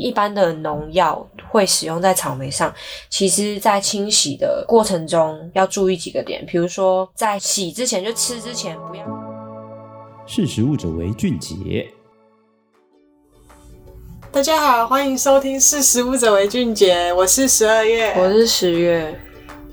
一般的农药会使用在草莓上，其实在清洗的过程中要注意几个点，比如说在洗之前就吃之前不要。识食物者为俊杰。大家好，欢迎收听《识食物者为俊杰》，我是十二月，我是十月，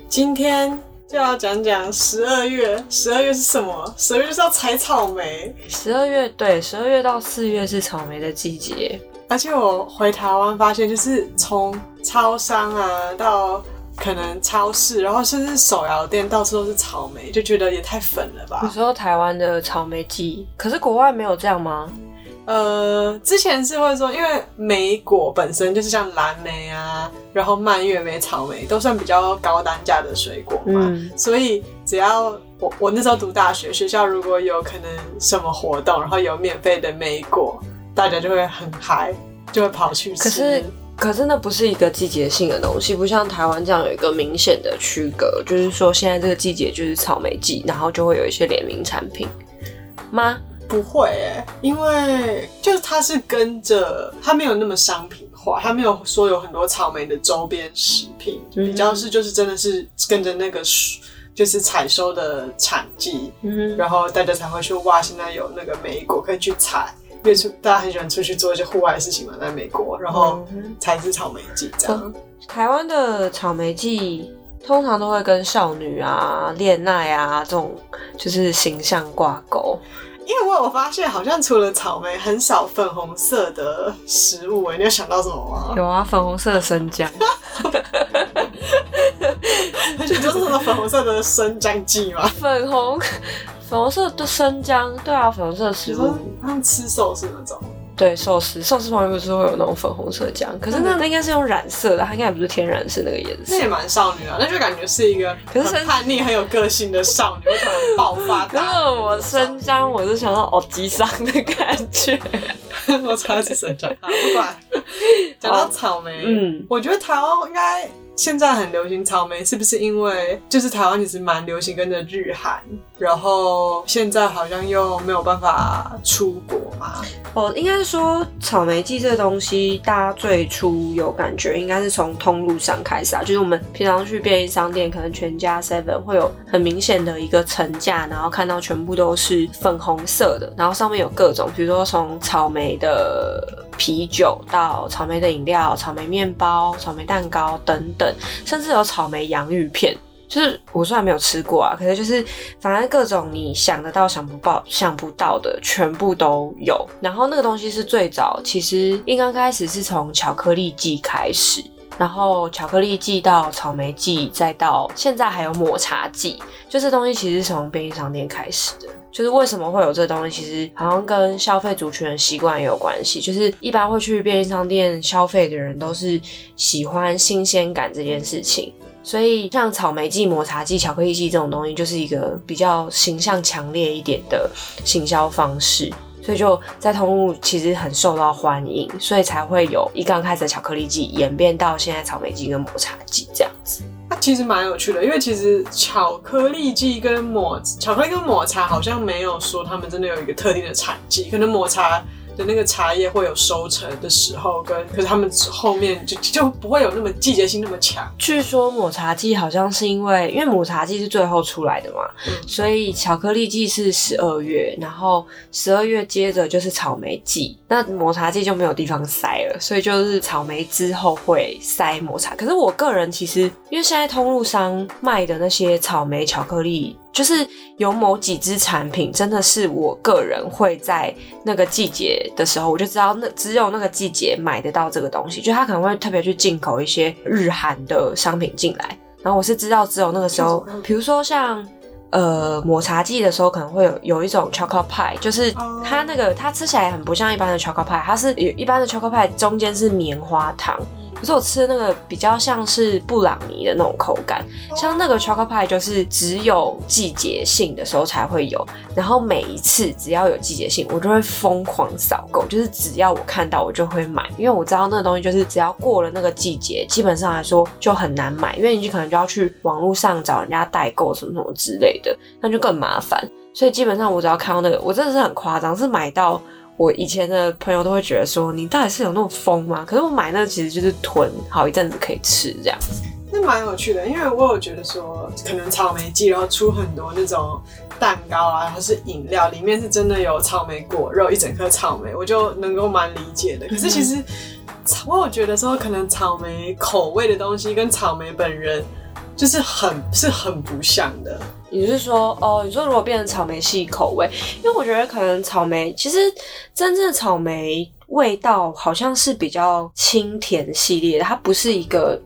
今天就要讲讲十二月。十二月是什么？十二月是要采草莓。十二月对，十二月到四月是草莓的季节。而且我回台湾发现，就是从超商啊到可能超市，然后甚至手摇店，到处都是草莓，就觉得也太粉了吧。你说台湾的草莓季，可是国外没有这样吗？呃，之前是会说，因为莓果本身就是像蓝莓啊，然后蔓越莓、草莓都算比较高单价的水果嘛，嗯、所以只要我我那时候读大学，学校如果有可能什么活动，然后有免费的莓果。大家就会很嗨，就会跑去吃。可是，可是那不是一个季节性的东西，不像台湾这样有一个明显的区隔，就是说现在这个季节就是草莓季，然后就会有一些联名产品吗？不会诶，因为就是它是跟着，它没有那么商品化，它没有说有很多草莓的周边食品，嗯、比较是就是真的是跟着那个就是采收的产季，嗯，然后大家才会去哇，现在有那个莓果可以去采。因为出大家很喜欢出去做一些户外的事情嘛，在美国，然后才是草莓季这样。嗯、台湾的草莓季通常都会跟少女啊、恋爱啊这种就是形象挂钩。因为我有发现，好像除了草莓，很少粉红色的食物、欸。你有想到什么吗？有啊，粉红色的生姜。而且就是什么粉红色的生姜季吗？粉红。粉红色的生姜，对啊，粉红色的食物，他们吃寿司那种，对，寿司，寿司旁边不是会有那种粉红色姜？可是那那应该是用染色的，它应该也不是天然是那个颜色。那也蛮少女啊，那就感觉是一个可是很叛逆、很有个性的少女，会突然爆发。可是我生姜，我是想到哦，吉桑的感觉。我超级生姜，不管。讲到草莓，嗯，我觉得台湾应该。现在很流行草莓，是不是因为就是台湾其实蛮流行跟着日韩，然后现在好像又没有办法出国嘛？哦，应该是说草莓季这个东西，大家最初有感觉应该是从通路上开始啊，就是我们平常去便利商店，可能全家、Seven 会有很明显的一个层架，然后看到全部都是粉红色的，然后上面有各种，比如说从草莓的。啤酒到草莓的饮料、草莓面包、草莓蛋糕等等，甚至有草莓洋芋片。就是我虽然没有吃过啊，可是就是反正各种你想得到、想不到、想不到的，全部都有。然后那个东西是最早，其实应刚开始是从巧克力季开始，然后巧克力季到草莓季，再到现在还有抹茶季，就这东西其实是从便利商店开始的。就是为什么会有这东西，其实好像跟消费族群的习惯也有关系。就是一般会去便利商店消费的人，都是喜欢新鲜感这件事情。所以像草莓剂、抹茶剂、巧克力剂这种东西，就是一个比较形象强烈一点的行销方式。所以就在通路其实很受到欢迎，所以才会有一刚开始的巧克力季演变到现在草莓季跟抹茶季这样子。它其实蛮有趣的，因为其实巧克力季跟抹巧克力跟抹茶好像没有说他们真的有一个特定的产季，可能抹茶。的那个茶叶会有收成的时候，跟可是他们后面就就不会有那么季节性那么强。据说抹茶季好像是因为，因为抹茶季是最后出来的嘛，嗯、所以巧克力季是十二月，然后十二月接着就是草莓季，那抹茶季就没有地方塞了，所以就是草莓之后会塞抹茶。可是我个人其实，因为现在通路商卖的那些草莓巧克力。就是有某几支产品，真的是我个人会在那个季节的时候，我就知道那只有那个季节买得到这个东西。就他可能会特别去进口一些日韩的商品进来，然后我是知道只有那个时候，比如说像呃抹茶季的时候，可能会有有一种 chocolate pie，就是它那个它吃起来很不像一般的 chocolate pie，它是有一般的 chocolate pie 中间是棉花糖。可是我吃的那个比较像是布朗尼的那种口感，像那个 chocolate pie 就是只有季节性的时候才会有，然后每一次只要有季节性，我就会疯狂扫购，就是只要我看到我就会买，因为我知道那个东西就是只要过了那个季节，基本上来说就很难买，因为你就可能就要去网络上找人家代购什么什么之类的，那就更麻烦。所以基本上我只要看到那个，我真的是很夸张，是买到。我以前的朋友都会觉得说，你到底是有那种疯吗？可是我买那个其实就是囤好一阵子可以吃这样。那蛮有趣的，因为我有觉得说，可能草莓季然后出很多那种蛋糕啊，或是饮料，里面是真的有草莓果肉，一整颗草莓，我就能够蛮理解的。可是其实，我有觉得说，可能草莓口味的东西跟草莓本人就是很是很不像的。你是说，哦，你说如果变成草莓系口味，因为我觉得可能草莓其实真正的草莓味道好像是比较清甜系列的，它不是一个。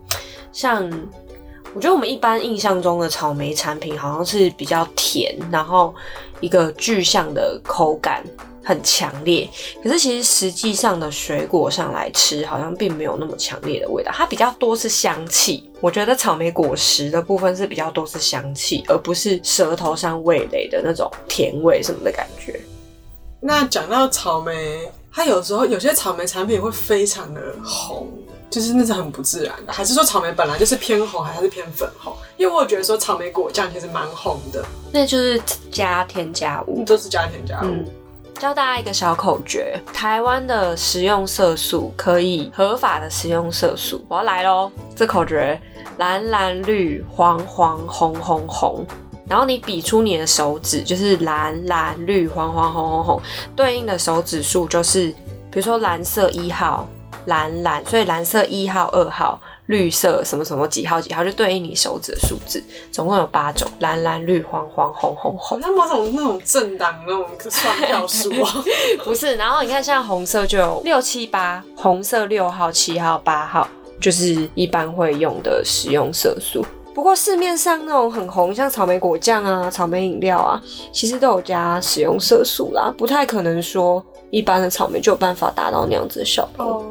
像我觉得我们一般印象中的草莓产品好像是比较甜，然后一个具象的口感很强烈。可是其实实际上的水果上来吃，好像并没有那么强烈的味道，它比较多是香气。我觉得草莓果实的部分是比较多是香气，而不是舌头上味蕾的那种甜味什么的感觉。那讲到草莓，它有时候有些草莓产品会非常的红。就是那是很不自然的，还是说草莓本来就是偏红，还是偏粉红？因为我觉得说草莓果酱其实蛮红的，那就是加添加物，都是加添加物。嗯，教大家一个小口诀：台湾的食用色素可以合法的食用色素，我要来喽！这口诀：蓝蓝绿黄黄红红红。然后你比出你的手指，就是蓝蓝绿黄黄红红红，对应的手指数就是，比如说蓝色一号。蓝蓝，所以蓝色一号、二号，绿色什么什么几号几号，就对应你手指的数字，总共有八种：蓝蓝绿黄黄红红红。好像某种那种政党那种算票数啊？不是，然后你看像红色就有六七八，红色六号、七号、八号，就是一般会用的食用色素。不过市面上那种很红，像草莓果酱啊、草莓饮料啊，其实都有加食用色素啦，不太可能说一般的草莓就有办法达到那样子的效果。Oh.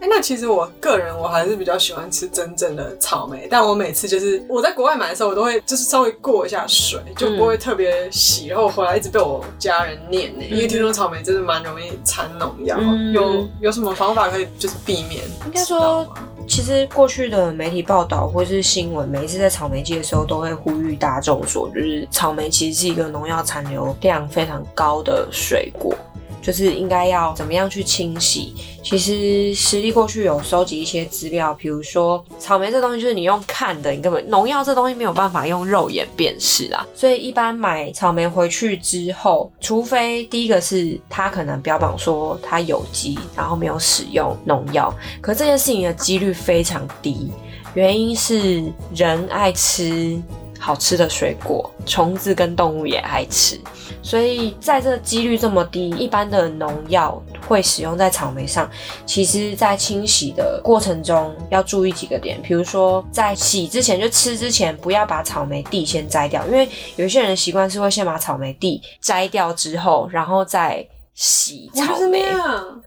哎、欸，那其实我个人我还是比较喜欢吃真正的草莓，但我每次就是我在国外买的时候，我都会就是稍微过一下水，就不会特别洗，然后回来一直被我家人念呢、欸，因为听说草莓真的蛮容易掺农药，嗯、有有什么方法可以就是避免？应该说，其实过去的媒体报道或是新闻，每一次在草莓季的时候，都会呼吁大众说，就是草莓其实是一个农药残留量非常高的水果。就是应该要怎么样去清洗？其实实力过去有收集一些资料，比如说草莓这东西就是你用看的，你根本农药这东西没有办法用肉眼辨识啊。所以一般买草莓回去之后，除非第一个是它可能标榜说它有机，然后没有使用农药，可这件事情的几率非常低，原因是人爱吃。好吃的水果，虫子跟动物也爱吃，所以在这几率这么低，一般的农药会使用在草莓上。其实，在清洗的过程中要注意几个点，比如说在洗之前就吃之前，不要把草莓蒂先摘掉，因为有些人的习惯是会先把草莓蒂摘掉之后，然后再。洗草莓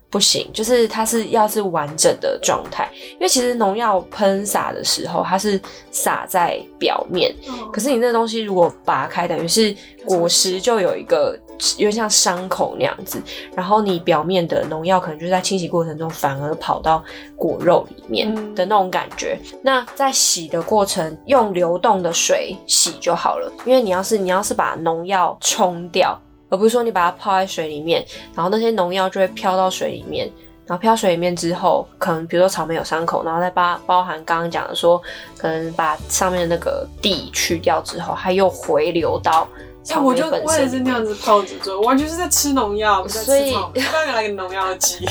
不行，就是它是要是完整的状态，因为其实农药喷洒的时候，它是洒在表面，哦、可是你那东西如果拔开，等于是果实就有一个有点像伤口那样子，然后你表面的农药可能就在清洗过程中反而跑到果肉里面的那种感觉。嗯、那在洗的过程用流动的水洗就好了，因为你要是你要是把农药冲掉。而不是说你把它泡在水里面，然后那些农药就会飘到水里面，然后飘水里面之后，可能比如说草莓有伤口，然后再把包含刚刚讲的说，可能把上面的那个蒂去掉之后，它又回流到草莓本身。我就我也是那样子泡着做，完全是在吃农药，所以刚刚来个农药机。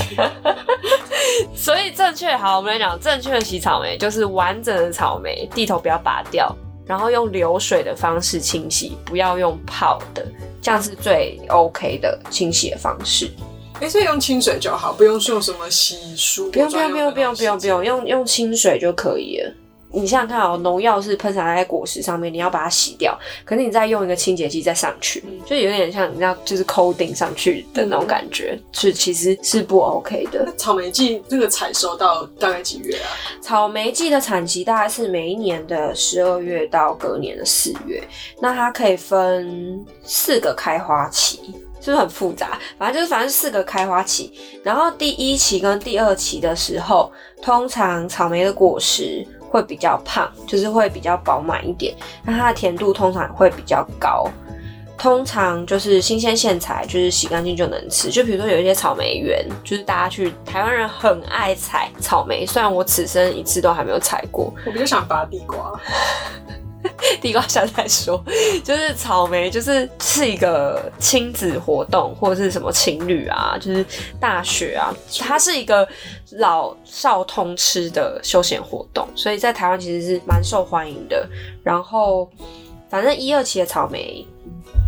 所以正确好，我们来讲正确的洗草莓，就是完整的草莓蒂头不要拔掉，然后用流水的方式清洗，不要用泡的。这样是最 OK 的清洗的方式。哎、欸，所以用清水就好，不用用什么洗漱。不用不用不用不用不用不用用用清水就可以了。你想想看哦，农药是喷洒在果实上面，你要把它洗掉，可是你再用一个清洁剂再上去，嗯、就有点像你知道，就是 coating 上去的那种感觉，嗯、是其实是不 OK 的。那草莓季这个采收到大概几月啊？草莓季的产期大概是每一年的十二月到隔年的四月，那它可以分四个开花期，是不是很复杂？反正就是反正四个开花期，然后第一期跟第二期的时候，通常草莓的果实。会比较胖，就是会比较饱满一点，那它的甜度通常会比较高。通常就是新鲜现采，就是洗干净就能吃。就比如说有一些草莓园，就是大家去台湾人很爱采草莓，虽然我此生一次都还没有采过。我比较想拔地瓜。地瓜下再说，就是草莓，就是是一个亲子活动，或者是什么情侣啊，就是大学啊，它是一个老少通吃的休闲活动，所以在台湾其实是蛮受欢迎的。然后，反正一二期的草莓。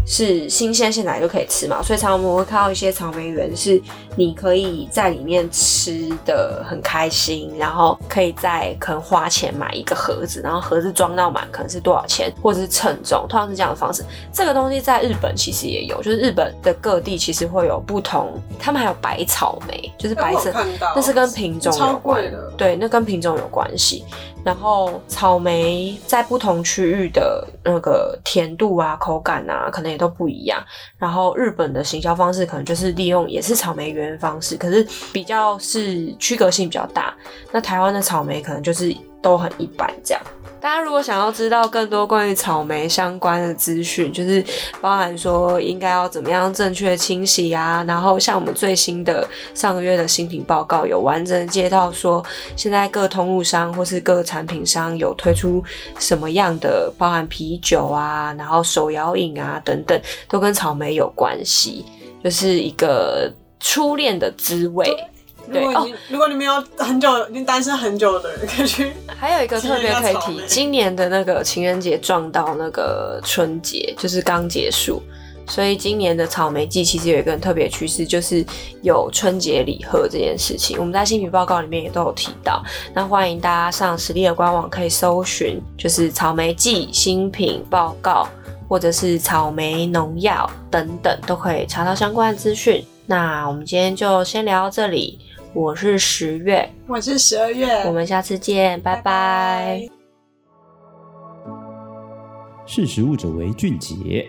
是新鲜现在就可以吃嘛，所以常常我们会看到一些草莓园，是你可以在里面吃的很开心，然后可以在可能花钱买一个盒子，然后盒子装到满可能是多少钱，或者是称重，通常是这样的方式。这个东西在日本其实也有，就是日本的各地其实会有不同，他们还有白草莓，就是白色，那是跟品种有关的，对，那跟品种有关系。然后草莓在不同区域的那个甜度啊、口感啊，可能也都不一样。然后日本的行销方式可能就是利用也是草莓园方式，可是比较是区隔性比较大。那台湾的草莓可能就是都很一般这样。大家如果想要知道更多关于草莓相关的资讯，就是包含说应该要怎么样正确清洗啊，然后像我们最新的上个月的新品报告有完整的介绍说，现在各通路商或是各产品商有推出什么样的，包含啤酒啊，然后手摇饮啊等等，都跟草莓有关系，就是一个初恋的滋味。如果你、哦、如果你没有很久，已经单身很久的人，可以去。还有一个特别可以提，今年的那个情人节撞到那个春节，就是刚结束，所以今年的草莓季其实有一个很特别趋势，就是有春节礼盒这件事情。我们在新品报告里面也都有提到，那欢迎大家上实力的官网可以搜寻，就是草莓季新品报告，或者是草莓农药等等，都可以查到相关的资讯。那我们今天就先聊到这里。我是十月，我是十二月，我们下次见，拜拜。拜拜。识时务者为俊杰。